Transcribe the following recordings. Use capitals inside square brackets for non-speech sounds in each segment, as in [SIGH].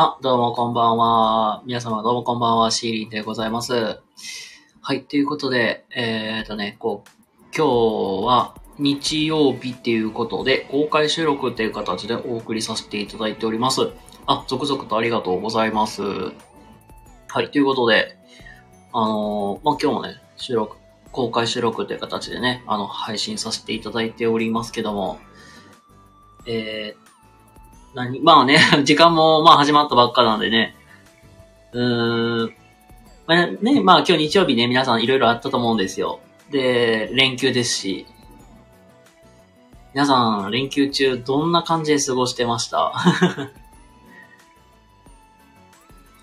あ、どうもこんばんは。皆様どうもこんばんは。シーリンでございます。はい、ということで、えーとね、こう、今日は日曜日っていうことで、公開収録っていう形でお送りさせていただいております。あ、続々とありがとうございます。はい、ということで、あのーまあ、今日もね、収録、公開収録という形でね、あの、配信させていただいておりますけども、えー、何まあね、[LAUGHS] 時間もまあ始まったばっかなんでね、うーん、まあね、まあ今日日曜日ね、皆さんいろいろあったと思うんですよ。で、連休ですし、皆さん連休中どんな感じで過ごしてました？[LAUGHS]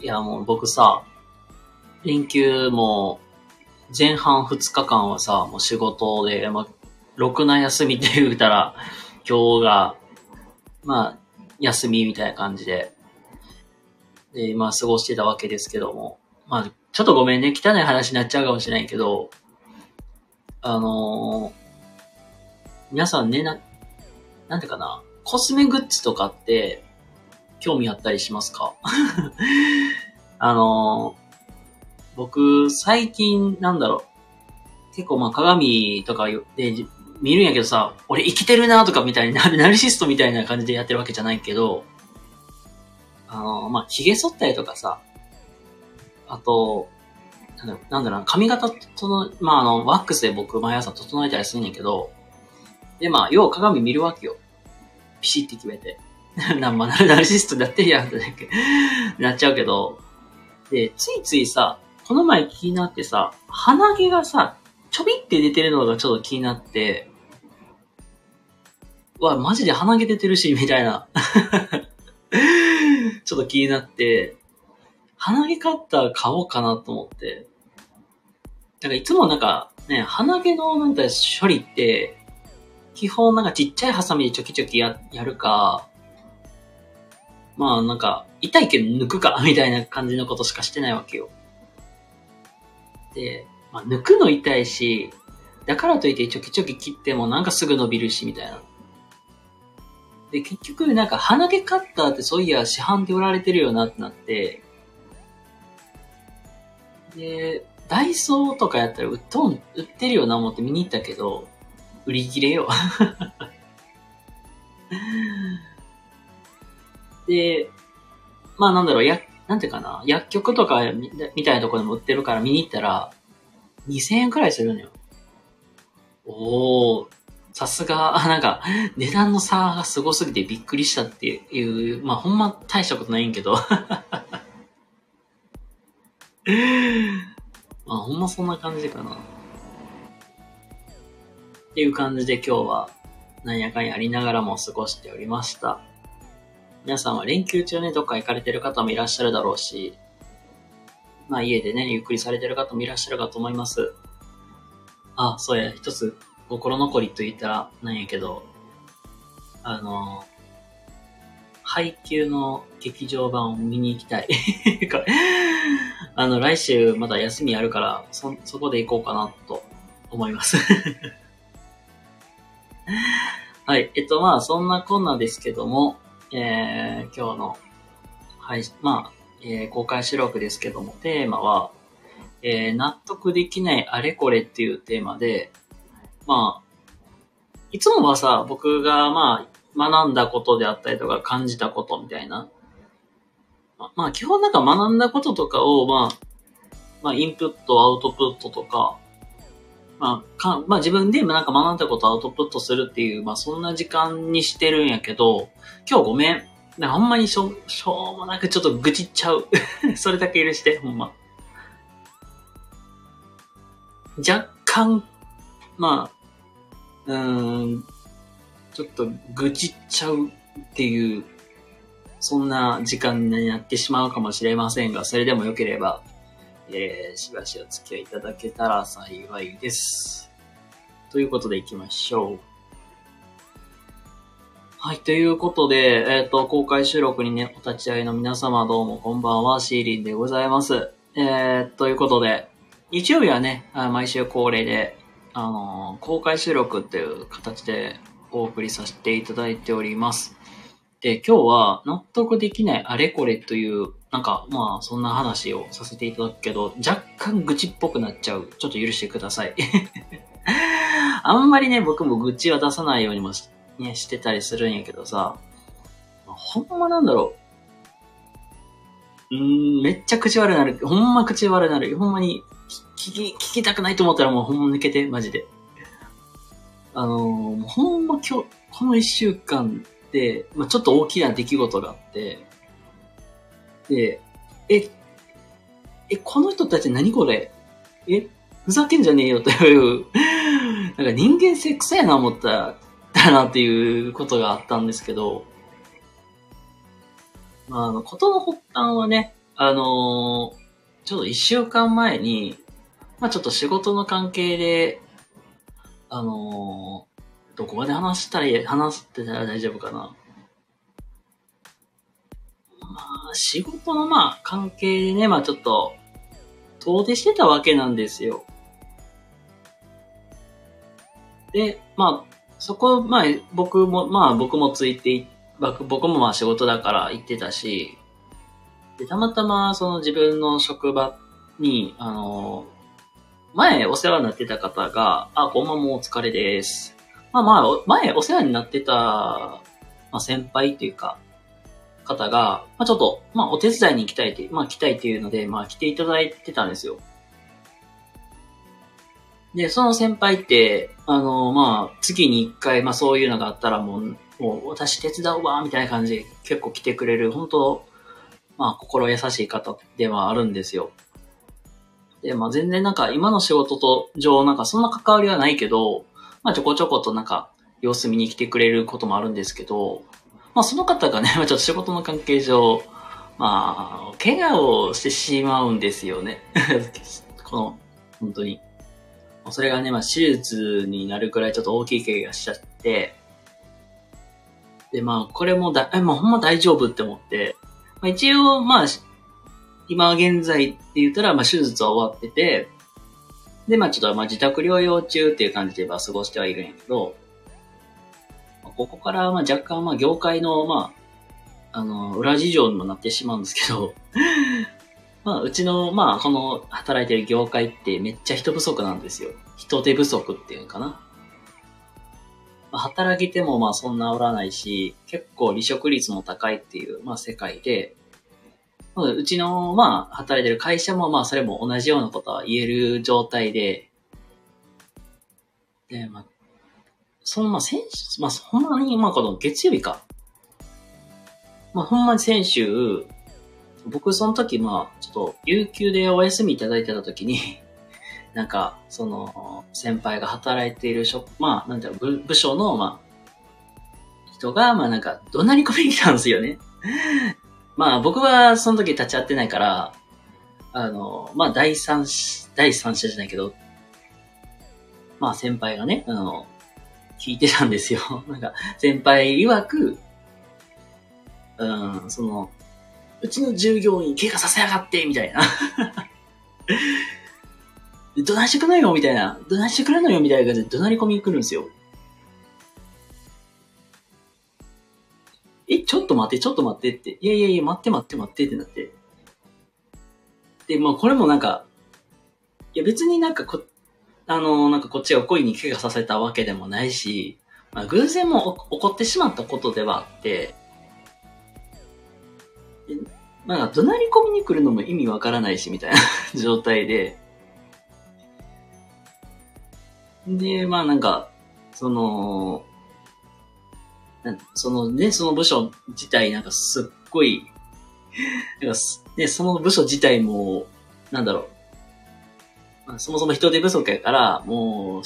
いやもう僕さ、連休も前半2日間はさ、もう仕事で、まあ、ろくな休みって言うたら、今日が、まあ、休みみたいな感じで、で、まあ、過ごしてたわけですけども、まあ、ちょっとごめんね、汚い話になっちゃうかもしれないけど、あのー皆さんね、な、なんてかな、コスメグッズとかって、興味あったりしますか？[LAUGHS] あのー僕、最近、なんだろう、結構まあ鏡とかで見るんやけどさ、俺生きてるなとかみたいな、[LAUGHS] ナルシストみたいな感じでやってるわけじゃないけど、あのまあ、髭剃ったりとかさ、あと、なんだろう、髪型との、まあ、あの、ワックスで僕毎朝整えたりするんやけど、で、まあ、よう鏡見るわけよ。ピシって決めて。[LAUGHS] なんまあ、ナルシストでやってるやんって [LAUGHS] なっちゃうけど、で、ついついさ、この前気になってさ、鼻毛がさ、ちょびって出てるのがちょっと気になって、わ、マジで鼻毛出てるし、みたいな。[LAUGHS] ちょっと気になって、鼻毛カッター買おうかなと思って。なんかいつもなんかね、鼻毛のなんか処理って、基本なんかちっちゃいハサミでチョキチョキややるか、まあなんか痛いけど抜くか、みたいな感じのことしかしてないわけよ。で、まあ、抜くの痛いし、だからといってちょきちょき切ってもなんかすぐ伸びるし、みたいな。で、結局なんか鼻毛カッターってそういや市販で売られてるよなってなって、で、ダイソーとかやったら売っとん、売ってるよな思って見に行ったけど、売り切れよ。[LAUGHS] で、まあなんだろう、や、なんていうかな、薬局とかみみたいなところでも売ってるから見に行ったら、2000円くらいするのよ。おー、さすが、あ [LAUGHS] なんか、値段の差がすごすぎてびっくりしたっていう、まあほんま大したことないんけど。[LAUGHS] まあほんまそんな感じかな。っていう感じで今日は、なんやかんやありながらも過ごしておりました。皆さんは連休中ね、どっか行かれてる方もいらっしゃるだろうし、まあ家でね、ゆっくりされてる方もいらっしゃるかと思います。あ、そうや、一つ心残りと言ったらなんやけど、あの、配給の劇場版を見に行きたい。[LAUGHS] あの、来週まだ休みあるから、そ、そこで行こうかなと思います。[LAUGHS] はい。えっと、まあ、そんなこんなですけども、えー、今日の、はい、まあ、えー公開収録ですけども、テーマは、えー納得できないあれこれっていうテーマで、まあ、いつもはさ、僕がまあ、学んだことであったりとか感じたことみたいな。ままあ、基本なんか学んだこととかを、まあ、まあ、インプット、アウトプットとか、まあ、か、まあ自分でなんか学んだことアウトプットするっていう、まあそんな時間にしてるんやけど、今日ごめん。なあんまりしょ、しょうもなくちょっと愚痴っちゃう。[LAUGHS] それだけ許して、ほんま。若干、まあ、うーん、ちょっと愚痴っちゃうっていう、そんな時間になってしまうかもしれませんが、それでもよければ、えー、しばしお付き合いいただけたら幸いです。ということで行きましょう。はい、ということで、えっ、と、公開収録にね、お立ち会いの皆様どうもこんばんは、シーリンでございます。えー、ということで、日曜日はね、毎週恒例で、あのー公開収録っていう形でお送りさせていただいております。で、今日は納得できないあれこれという、なんかまあそんな話をさせていただくけど、若干愚痴っぽくなっちゃう。ちょっと許してください。[LAUGHS] あんまりね、僕も愚痴は出さないようにもし,、ね、してたりするんやけどさ、ほんまなんだろう。うん、めっちゃ口悪なる。ほんま口悪なる。ほんまに聞き、聞きたくないと思ったらもうほんま抜けて、マジで。あのー、ほんま今日、この一週間で、まあ、ちょっと大きな出来事があって、で、え、え、この人たち何これ?え、ふざけんじゃねえよという、なんか人間性臭いな思った、だなっていうことがあったんですけど、まあ、あの、ことの発端はね、あのーちょっと一週間前に、まあちょっと仕事の関係で、あのーどこまで話したら、話してたら大丈夫かな。まあ、仕事のまあ関係でね、まあちょっと、遠出してたわけなんですよ。で、まあ、そこ、まあ僕も、まあ僕もついてい、僕もまあ仕事だから行ってたし、で、たまたまその自分の職場に、あの、前お世話になってた方が、あ、こんばんもお疲れです。まあまあ、前お世話になってた、まあ先輩っていうか、方が、まあちょっと、まあお手伝いに行きたいって、まあ来たいっていうので、まあ来ていただいてたんですよ。で、その先輩って、あの、まあ月に一回、まあそういうのがあったらもう、もう私手伝うわ、みたいな感じで結構来てくれる、本当まあ心優しい方ではあるんですよ。で、まあ全然なんか今の仕事と上なんかそんな関わりはないけど、まあちょこちょことなんか様子見に来てくれることもあるんですけど、まあその方がね、[LAUGHS] まあちょっと仕事の関係上、まあ、怪我をしてしまうんですよね。[LAUGHS] この、本当に。それがね、まあ手術になるくらいちょっと大きい怪我しちゃって、で、まあこれもだ、え、まあほんま大丈夫って思って、まあ、一応、まあ、今現在って言ったら、まあ手術は終わってて、で、まあちょっとまあ自宅療養中っていう感じでまあ過ごしてはいるんやけど、ここからまあ若干まあ業界のまあ、あの、裏事情にもなってしまうんですけど、まあうちのまあこの働いてる業界ってめっちゃ人不足なんですよ。人手不足っていうのかな。まあ、働き手もまあそんなおらないし、結構離職率も高いっていうまあ世界で、まあうちのまあ働いてる会社もまあそれも同じようなことは言える状態で、で、まあ、そのまあ先週、まあほんまにまあこの月曜日か。まあほんまに先週、僕その時まあちょっと有給でお休みいただいてた時に、[LAUGHS] なんか、その、先輩が働いている職、まあ、なんだろう、部部署の、まあ、人が、まあなんか、怒鳴り込みに来たんですよね。[LAUGHS] まあ僕はその時立ち会ってないから、あの、まあ第三者、第三者じゃないけど、まあ先輩がね、あの、聞いてたんですよ。[LAUGHS] なんか、先輩曰く、うん、その、うちの従業員怪我させやがって、みたいな。[LAUGHS] どないしてくれのよ、みたいな。どないしてくれんのよ、みたいな感じで怒鳴り込みに来るんですよ。え、ちょっと待って、ちょっと待ってって。いやいやいや、待って待って待ってってなって。で、まあこれもなんか、いや別になんかこ、あの、なんかこっちが故意に怪我させたわけでもないし、まあ偶然も起こってしまったことではあって、なんか怒鳴り込みに来るのも意味わからないし、みたいな。[LAUGHS] 状態で、で、まあなんか、その、そのね、その部署自体なんかすっごい、なんかね、その部署自体も、なんだろう、まあ、そもそも人手不足やから、もう、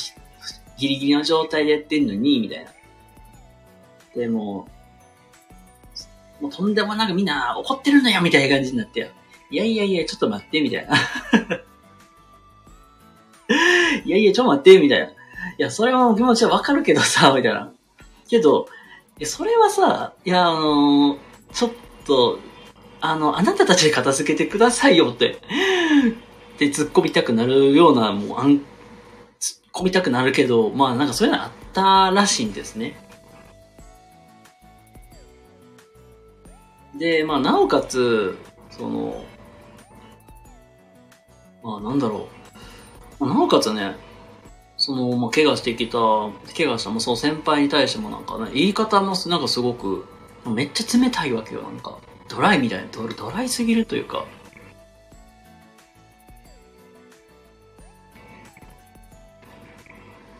ギリギリの状態でやってんのに、みたいな。で、も、もうとんでもなくみんな怒ってるのよ、みたいな感じになって、いやいやいや、ちょっと待って、みたいな。[LAUGHS] いやいや、ちょっと待って、みたいな。いや、それは気持ちはわかるけどさ、[LAUGHS] みたいな。けど、いやそれはさ、いや、あのーちょっと、あの、あなたたちで片付けてくださいよって、って突っ込みたくなるような、もう、あん、突っ込みたくなるけど、まあなんかそういうのあったらしいんですね。で、まあ、なおかつ、その、まあ、なんだろう。まあ、なおかつね、その、まあ、怪我してきた、怪我したもその先輩に対してもなんかね、言い方もなんかすごく、めっちゃ冷たいわけよ、なんか。ドライみたいな、ドドライすぎるというか。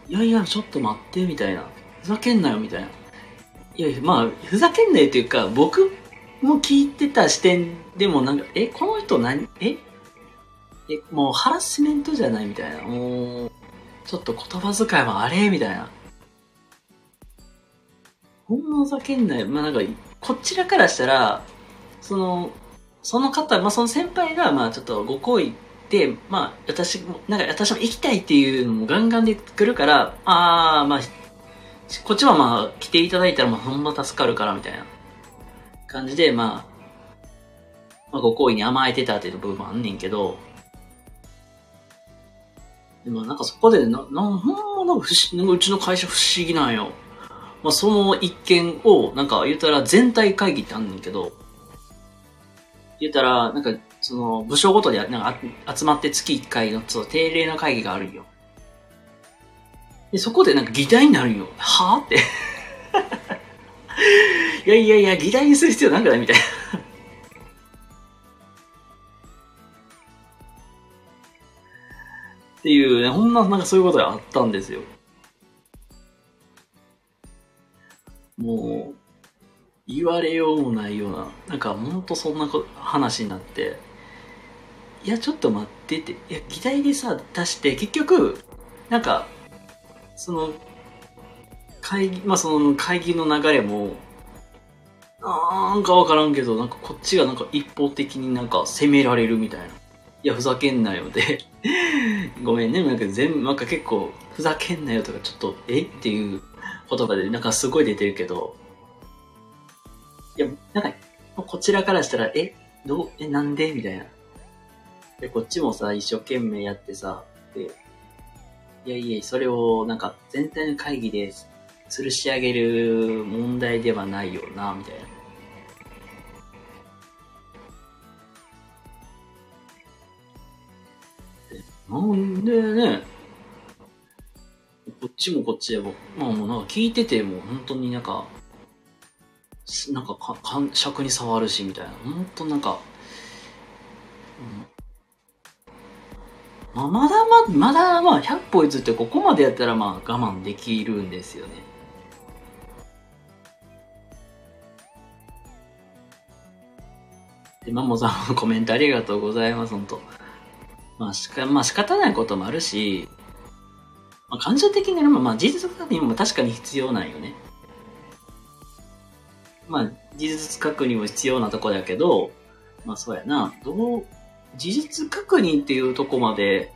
いやいや、ちょっと待って、みたいな。ふざけんなよ、みたいな。いや、まあ、ふざけんなよっていうか、僕も聞いてた視点でもなんか、え、この人何、え？え、もうハラスメントじゃないみたいな。もう、ちょっと言葉遣いもあれみたいな。ほんまふざけんなよ。まあなんか、こちらからしたら、その、その方、まあその先輩が、まあちょっとご好意で、まあ私も、なんか私も行きたいっていうのもガンガンで来るから、ああ、まあ、こっちはまあ来ていただいたらまあほんま助かるからみたいな感じで、まあ、まあご好意に甘えてたっていう部分もあんねんけど、でもなんかそこでな、な、ほんまなんか不思議、うちの会社不思議なんよ。まあその一件を、なんか言ったら全体会議ってあんねんけど、言ったら、なんか、その、部署ごとでなんか集まって月1回のその定例の会議があるんよ。で、そこでなんか議題になるんよ。はぁって。いやいやいや、議題にする必要なんかないみたいな。[LAUGHS] っていうね、ほんな、なんかそういうことがあったんですよ。もう、言われようもないような、なんかほんとそんなこ話になって、いや、ちょっと待ってって、いや、議題でさ、出して、結局、なんか、その、会議、まあその会議の流れも、なんかわからんけど、なんかこっちがなんか一方的になんか責められるみたいな。いや、ふざけんなよで。[LAUGHS] ごめんね、なんか全部、なんか結構、ふざけんなよとかちょっと、え？っていう言葉でなんかすごい出てるけど、いや、なんか、こちらからしたら、え、どう、え、なんで？みたいな。で、こっちもさ、一生懸命やってさ、で、いやいや、それをなんか全体の会議で吊るし上げる問題ではないよな、みたいな。なんでね、こっちもこっちでも、まあもうなんか聞いてても本当になんか、なんかか、感触に触るし、みたいな。本当なんか、うん、まあ、まだま、まだまあ、100歩譲ってここまでやったらまあ我慢できるんですよね。で、マモさんコメントありがとうございます、本当まあ、しか、まあ仕方ないこともあるし、まあ、感情的にまあ事実確認も確かに必要なんよね。まあ、事実確認も必要なとこだけど、まあそうやな、どう、事実確認っていうとこまで、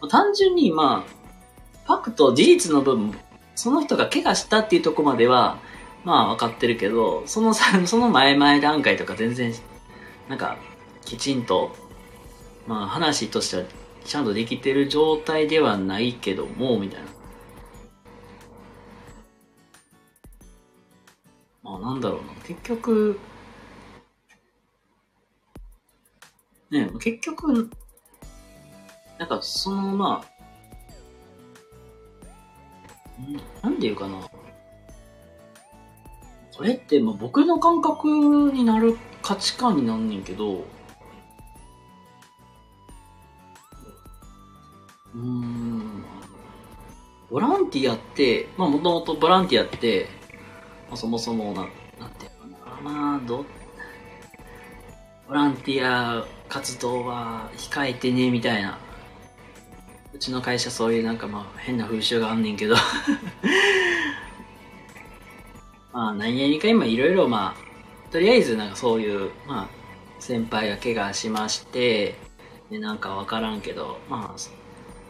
まあ、単純にまあ、ファクト、事実の部分、その人が怪我したっていうとこまでは、まあ分かってるけど、そのさ、その前々段階とか全然、なんか、きちんとまあ話としてはちゃんとできてる状態ではないけども、みたいな。まあなんだろうな。結局、ね、結局、なんかそのまあ、なんていうかな。これってまあ僕の感覚になる価値観になんねんけど、うん。ボランティアって、まあもともとボランティアって、まあ、そもそもな、なんていうかな、まあ、ど、ボランティア活動は控えてね、みたいな。うちの会社そういうなんかまあ変な風習があんねんけど [LAUGHS] まあ何々か今いろいろまあ、とりあえずなんかそういう、まあ、先輩が怪我しまして、で、なんかわからんけど、まあ、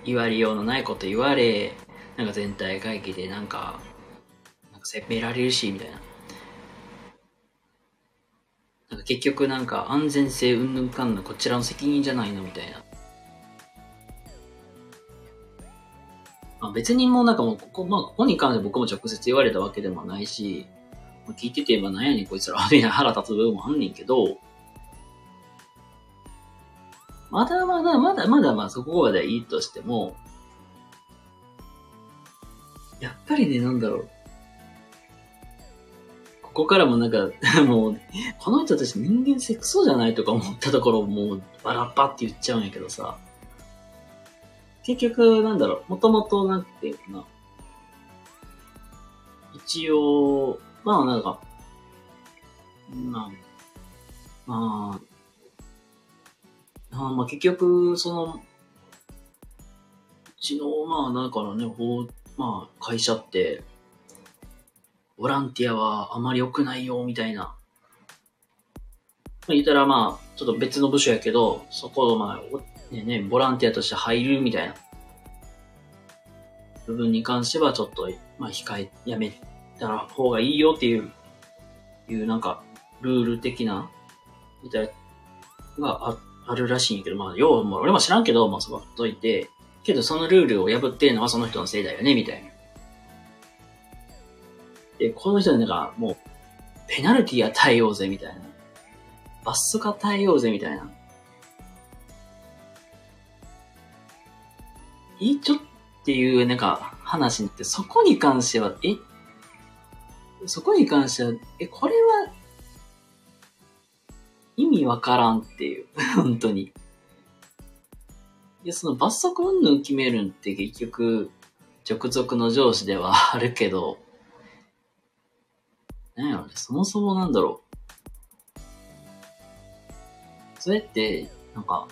言われようのないこと言われ、なんか全体会議でなんか、なんか責められるし、みたいな。なんか結局なんか安全性うんぬんかんぬこちらの責任じゃないのみたいな。まあ、別にもうなんかもうここ、まあここに関して僕も直接言われたわけでもないし、聞いてて、まあ、なんやねんこいつら、みたいな腹立つ部分もあんねんけど、まだまだまだまだまあそこまでいいとしても、やっぱりね、なんだろう。ここからもなんか、[LAUGHS] もう、この人たち人間性クソじゃないとか思ったところもうバラッパって言っちゃうんやけどさ。結局、なんだろう、もともとなんていうかな。一応、まあなんか、まあ、まあ、あまあ結局、その、うちの、まあだからね、ほう、まあ会社って、ボランティアはあまり良くないよ、みたいな。まあ言ったらまあ、ちょっと別の部署やけど、そこをまあ、ね、ね、ボランティアとして入るみたいな部分に関してはちょっと、まあ控え、やめたら方がいいよっていう、いうなんか、ルール的な、みたいながあっあるらしいんやけど、まあ、要は、まあ、俺も知らんけど、まあ、そばっといて、けどそのルールを破ってるのはその人のせいだよね、みたいな。で、この人なんか、もう、ペナルティ与えようぜ、みたいな。罰則与えようぜ、みたいな。いいちょっていう、なんか、話になって、そこに関しては、え？そこに関しては、え、これは、意味わからんっていう。[LAUGHS] 本当に。で、その罰則云々決めるんって結局、直属の上司ではあるけど、なんやろね、そもそもなんだろう。それって、なんか、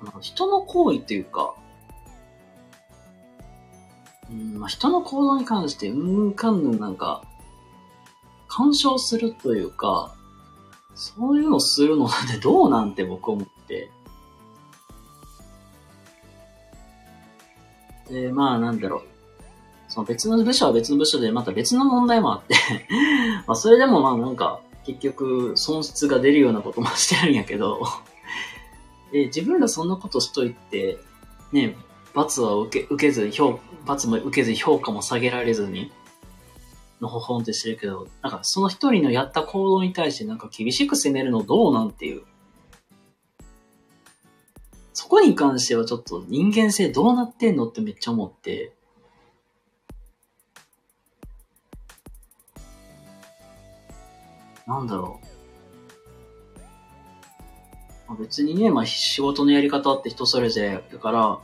あの人の行為というか、うんまあ、人の行動に関して、うんかんぬんなんか、干渉するというか、そういうのするのなんてどうなんて僕思って。で、まあなんだろう。その別の部署は別の部署でまた別の問題もあって [LAUGHS] まあそれでもまあなんか結局損失が出るようなこともしてるんやけどで自分らそんなことしといて、ね、罰は受け、受けず、評、罰も受けず評価も下げられずに、のほほんってしてるけど、なんかその一人のやった行動に対してなんか厳しく責めるのどうなんていう。そこに関してはちょっと人間性どうなってんのってめっちゃ思って。なんだろう。まあ、別にね、まあ仕事のやり方って人それぞれだから、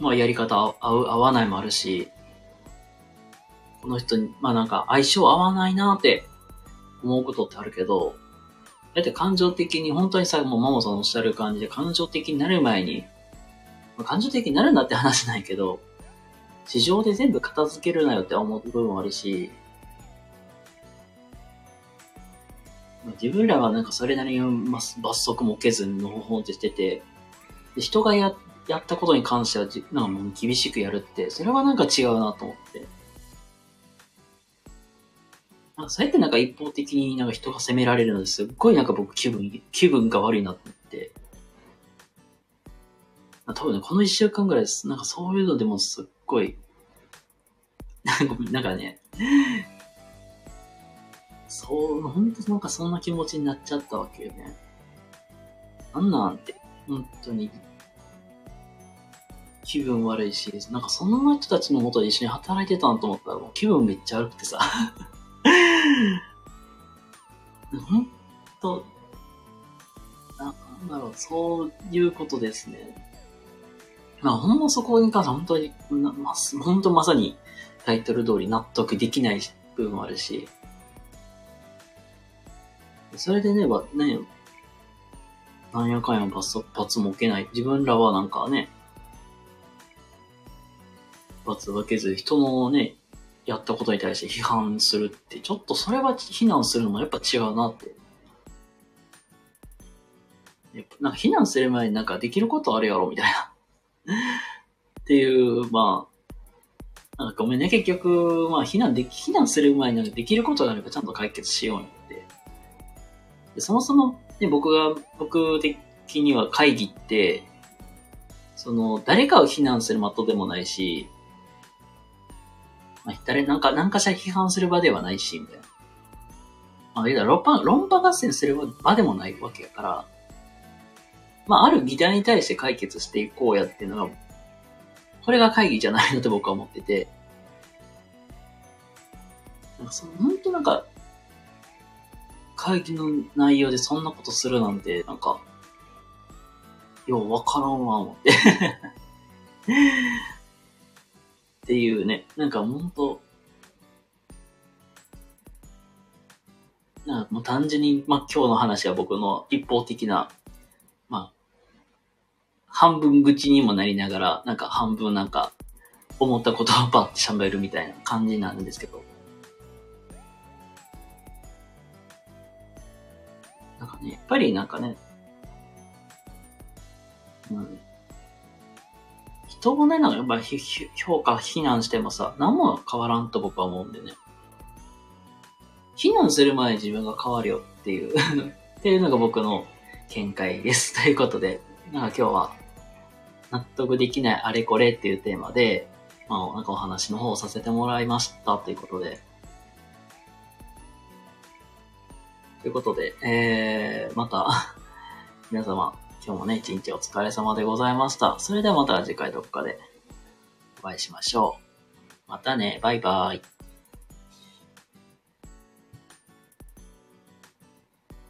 まあやり方合う、合わないもあるし、この人に、まあなんか相性合わないなって思うことってあるけど、だって感情的に、本当にさ、もうマモさんおっしゃる感じで感情的になる前に、まあ、感情的になるんだって話ないけど、市場で全部片付けるなよって思う部分もあるし、まあ自分らはなんかそれなりに罰則も受けずにのほほんってしてて、で人がややったことに関してはじ、なんかもう厳しくやるって、それはなんか違うなと思って。なんかそうやってなんか一方的になんか人が責められるのですっごいなんか僕気分、気分が悪いなって。多分ね、この一週間ぐらいです。なんかそういうのでもすっごい、なんかね、そう、本当なんかそんな気持ちになっちゃったわけよね。なんなんって、本当に気分悪いし、なんかそんな人たちのもとで一緒に働いてたんと思ったらもう気分めっちゃ悪くてさ。ほんと、なんだろう、そういうことですね。まあ、ほんまそこに関しては本当に、ま、本当まさにタイトル通り納得できない部分もあるし、それでね、ね、なんやかんや罰罰も受けない。自分らはなんかね、罰を受けず、人のね、やったことに対して批判するって、ちょっとそれは非難するのもやっぱ違うなって。やっぱなんか非難する前になんかできることあるやろみたいなっていう、まあ、なんかごめんね、結局、まあ、非難で、非難する前になんかできることがあればちゃんと解決しようよって。でそもそも、ね、僕が、僕的には会議って、その、誰かを非難する的でもないし、まあ、誰、なんか、なんかしら批判する場ではないし、みたいな。まあ、言うたら論破、論破合戦する場でもないわけやから、まあ、ある議題に対して解決していこうやっていうのが、これが会議じゃないのと僕は思ってて、なんかその、本当なんか、会議の内容でそんなことするなんて、なんか、ようわからんわ、思って。っていうね、なんかほんと、なんかもう単純に、まあ今日の話は僕の一方的な、まあ、半分愚痴にもなりながら、なんか半分なんか、思ったことをパッて喋るみたいな感じなんですけど。なんかね、やっぱりなんかね、うん。人をね、なんかやっぱ評価、非難してもさ、何も変わらんと僕は思うんでね。非難する前に自分が変わるよっていう [LAUGHS] っていうのが僕の見解です。ということで、なんか今日は、納得できないあれこれっていうテーマで、まあ、なんかお話の方をさせてもらいましたということで、ということで、えー、また皆様、今日もね、一日お疲れ様でございました。それではまた次回どっかでお会いしましょう。またね、バイバーイ。